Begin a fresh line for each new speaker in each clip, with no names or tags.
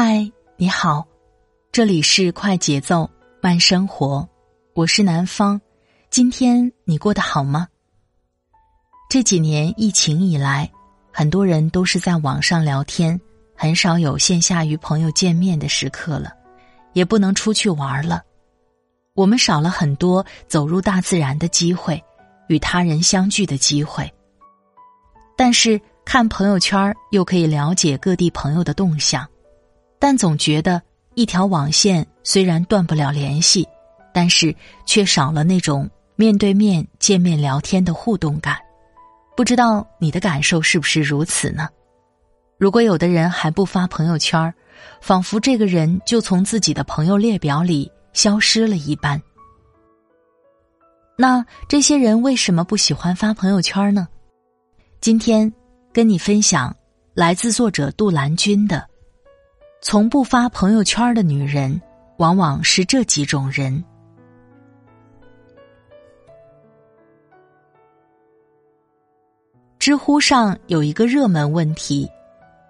嗨，你好，这里是快节奏慢生活，我是南方。今天你过得好吗？这几年疫情以来，很多人都是在网上聊天，很少有线下与朋友见面的时刻了，也不能出去玩了。我们少了很多走入大自然的机会，与他人相聚的机会。但是看朋友圈又可以了解各地朋友的动向。但总觉得一条网线虽然断不了联系，但是却少了那种面对面见面聊天的互动感。不知道你的感受是不是如此呢？如果有的人还不发朋友圈，仿佛这个人就从自己的朋友列表里消失了一般。那这些人为什么不喜欢发朋友圈呢？今天跟你分享来自作者杜兰君的。从不发朋友圈的女人，往往是这几种人。知乎上有一个热门问题：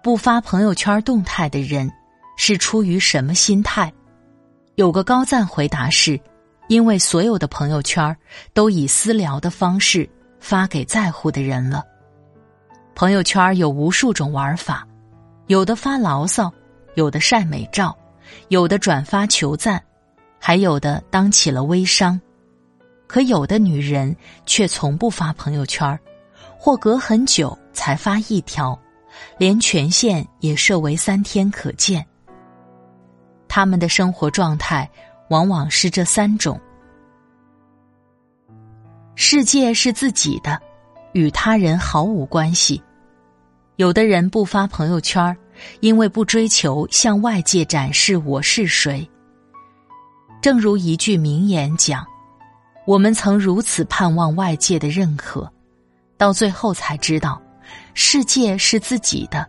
不发朋友圈动态的人是出于什么心态？有个高赞回答是：因为所有的朋友圈都以私聊的方式发给在乎的人了。朋友圈有无数种玩法，有的发牢骚。有的晒美照，有的转发求赞，还有的当起了微商。可有的女人却从不发朋友圈或隔很久才发一条，连权限也设为三天可见。他们的生活状态往往是这三种：世界是自己的，与他人毫无关系。有的人不发朋友圈儿因为不追求向外界展示我是谁，正如一句名言讲：“我们曾如此盼望外界的认可，到最后才知道，世界是自己的，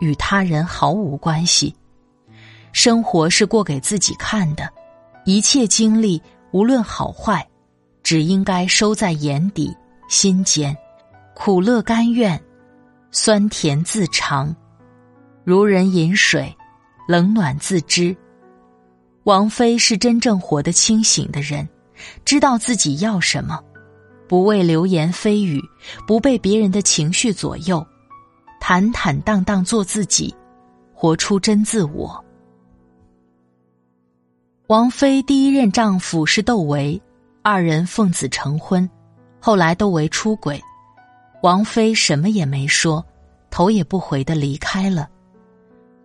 与他人毫无关系。生活是过给自己看的，一切经历无论好坏，只应该收在眼底心间，苦乐甘愿，酸甜自尝。”如人饮水，冷暖自知。王菲是真正活得清醒的人，知道自己要什么，不为流言蜚语，不被别人的情绪左右，坦坦荡荡做自己，活出真自我。王菲第一任丈夫是窦唯，二人奉子成婚，后来窦唯出轨，王菲什么也没说，头也不回的离开了。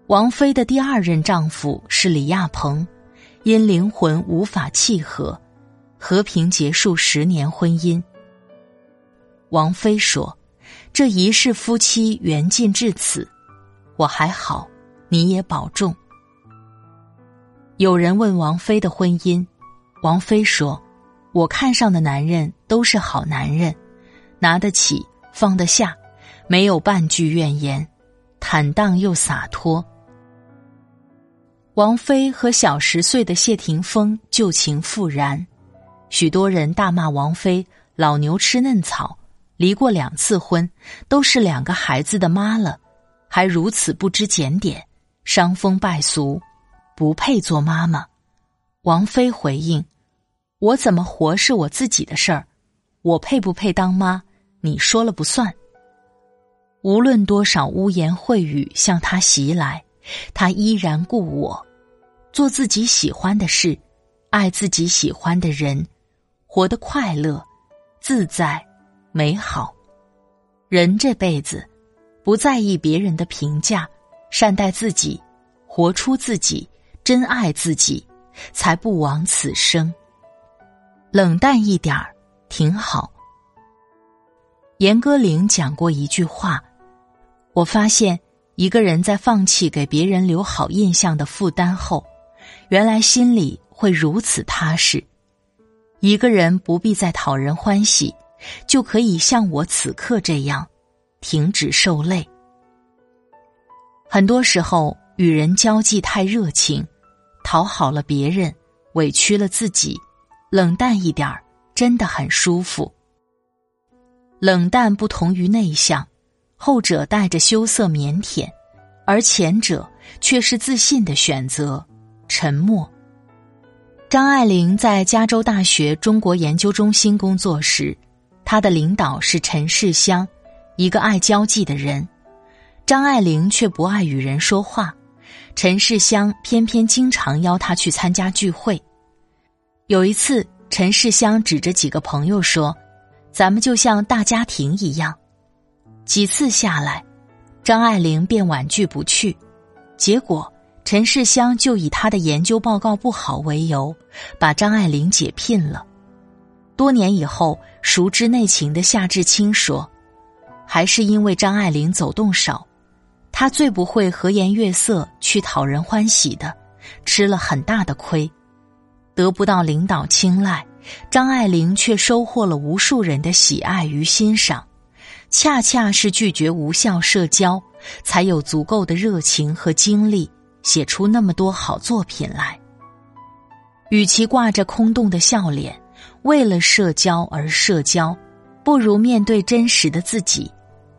王菲的第二任丈夫是李亚鹏，因灵魂无法契合，和平结束十年婚姻。王菲说：“这一世夫妻缘尽至此，我还好，你也保重。”有人问王菲的婚姻，王菲说：“我看上的男人都是好男人，拿得起，放得下，没有半句怨言，坦荡又洒脱。”王菲和小十岁的谢霆锋旧情复燃，许多人大骂王菲老牛吃嫩草，离过两次婚，都是两个孩子的妈了，还如此不知检点，伤风败俗，不配做妈妈。王菲回应：“我怎么活是我自己的事儿，我配不配当妈，你说了不算。”无论多少污言秽语向他袭来，他依然故我。做自己喜欢的事，爱自己喜欢的人，活得快乐、自在、美好。人这辈子，不在意别人的评价，善待自己，活出自己，真爱自己，才不枉此生。冷淡一点儿挺好。严歌苓讲过一句话，我发现，一个人在放弃给别人留好印象的负担后，原来心里会如此踏实。一个人不必再讨人欢喜，就可以像我此刻这样，停止受累。很多时候，与人交际太热情，讨好了别人，委屈了自己，冷淡一点儿真的很舒服。冷淡不同于内向。后者带着羞涩腼腆，而前者却是自信的选择。沉默。张爱玲在加州大学中国研究中心工作时，她的领导是陈世香，一个爱交际的人。张爱玲却不爱与人说话，陈世香偏偏经常邀她去参加聚会。有一次，陈世香指着几个朋友说：“咱们就像大家庭一样。”几次下来，张爱玲便婉拒不去，结果陈世香就以他的研究报告不好为由，把张爱玲解聘了。多年以后，熟知内情的夏志清说：“还是因为张爱玲走动少，她最不会和颜悦色去讨人欢喜的，吃了很大的亏，得不到领导青睐，张爱玲却收获了无数人的喜爱与欣赏。”恰恰是拒绝无效社交，才有足够的热情和精力写出那么多好作品来。与其挂着空洞的笑脸，为了社交而社交，不如面对真实的自己，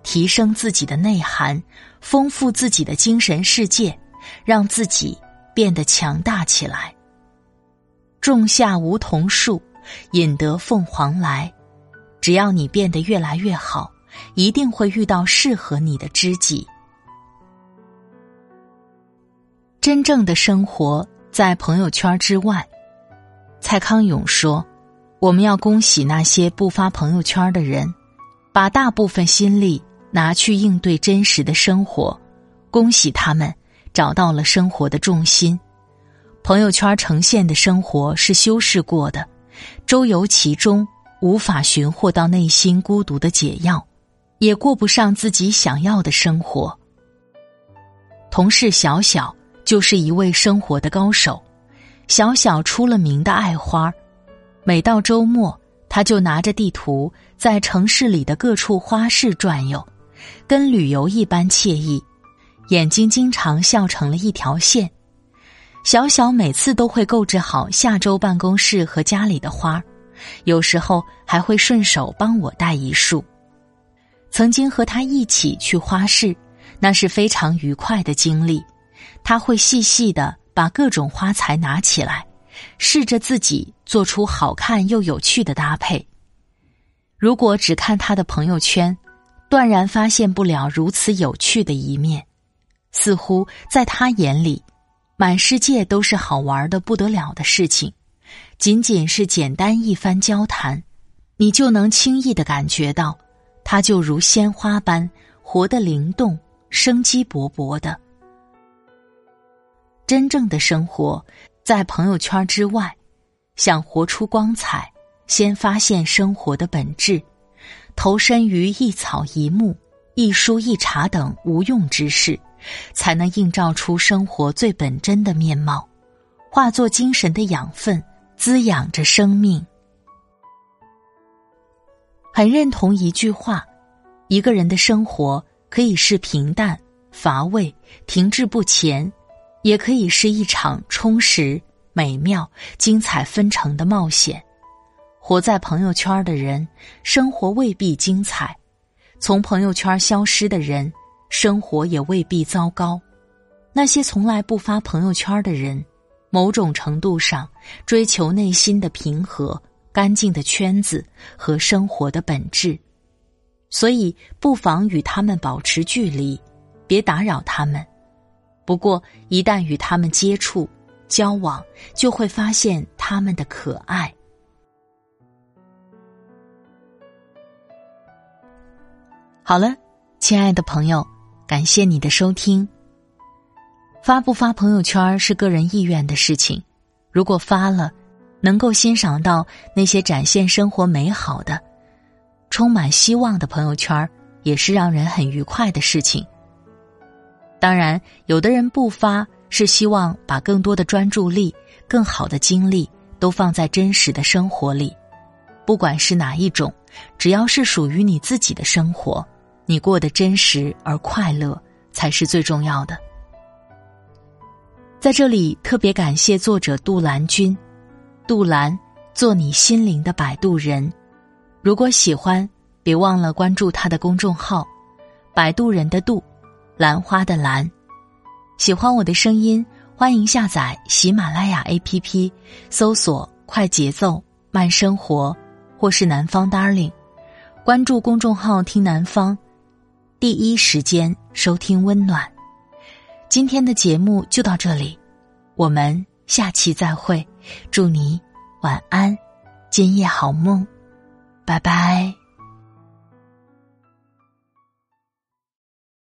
提升自己的内涵，丰富自己的精神世界，让自己变得强大起来。种下梧桐树，引得凤凰来。只要你变得越来越好。一定会遇到适合你的知己。真正的生活在朋友圈之外。蔡康永说：“我们要恭喜那些不发朋友圈的人，把大部分心力拿去应对真实的生活。恭喜他们找到了生活的重心。朋友圈呈现的生活是修饰过的，周游其中无法寻获到内心孤独的解药。”也过不上自己想要的生活。同事小小就是一位生活的高手，小小出了名的爱花，每到周末，他就拿着地图在城市里的各处花市转悠，跟旅游一般惬意，眼睛经常笑成了一条线。小小每次都会购置好下周办公室和家里的花，有时候还会顺手帮我带一束。曾经和他一起去花市，那是非常愉快的经历。他会细细的把各种花材拿起来，试着自己做出好看又有趣的搭配。如果只看他的朋友圈，断然发现不了如此有趣的一面。似乎在他眼里，满世界都是好玩的不得了的事情。仅仅是简单一番交谈，你就能轻易的感觉到。它就如鲜花般活得灵动、生机勃勃的。真正的生活在朋友圈之外，想活出光彩，先发现生活的本质，投身于一草一木、一书一茶等无用之事，才能映照出生活最本真的面貌，化作精神的养分，滋养着生命。很认同一句话：一个人的生活可以是平淡、乏味、停滞不前，也可以是一场充实、美妙、精彩纷呈的冒险。活在朋友圈的人，生活未必精彩；从朋友圈消失的人，生活也未必糟糕。那些从来不发朋友圈的人，某种程度上追求内心的平和。干净的圈子和生活的本质，所以不妨与他们保持距离，别打扰他们。不过，一旦与他们接触、交往，就会发现他们的可爱。好了，亲爱的朋友，感谢你的收听。发不发朋友圈是个人意愿的事情，如果发了。能够欣赏到那些展现生活美好的、充满希望的朋友圈，也是让人很愉快的事情。当然，有的人不发是希望把更多的专注力、更好的精力都放在真实的生活里。不管是哪一种，只要是属于你自己的生活，你过得真实而快乐才是最重要的。在这里特别感谢作者杜兰君，杜兰，做你心灵的摆渡人。如果喜欢，别忘了关注他的公众号“摆渡人”的渡，兰花的兰。喜欢我的声音，欢迎下载喜马拉雅 APP，搜索“快节奏慢生活”或是“南方 Darling”，关注公众号“听南方”，第一时间收听温暖。今天的节目就到这里，我们下期再会。祝你晚安，今夜好梦。拜拜。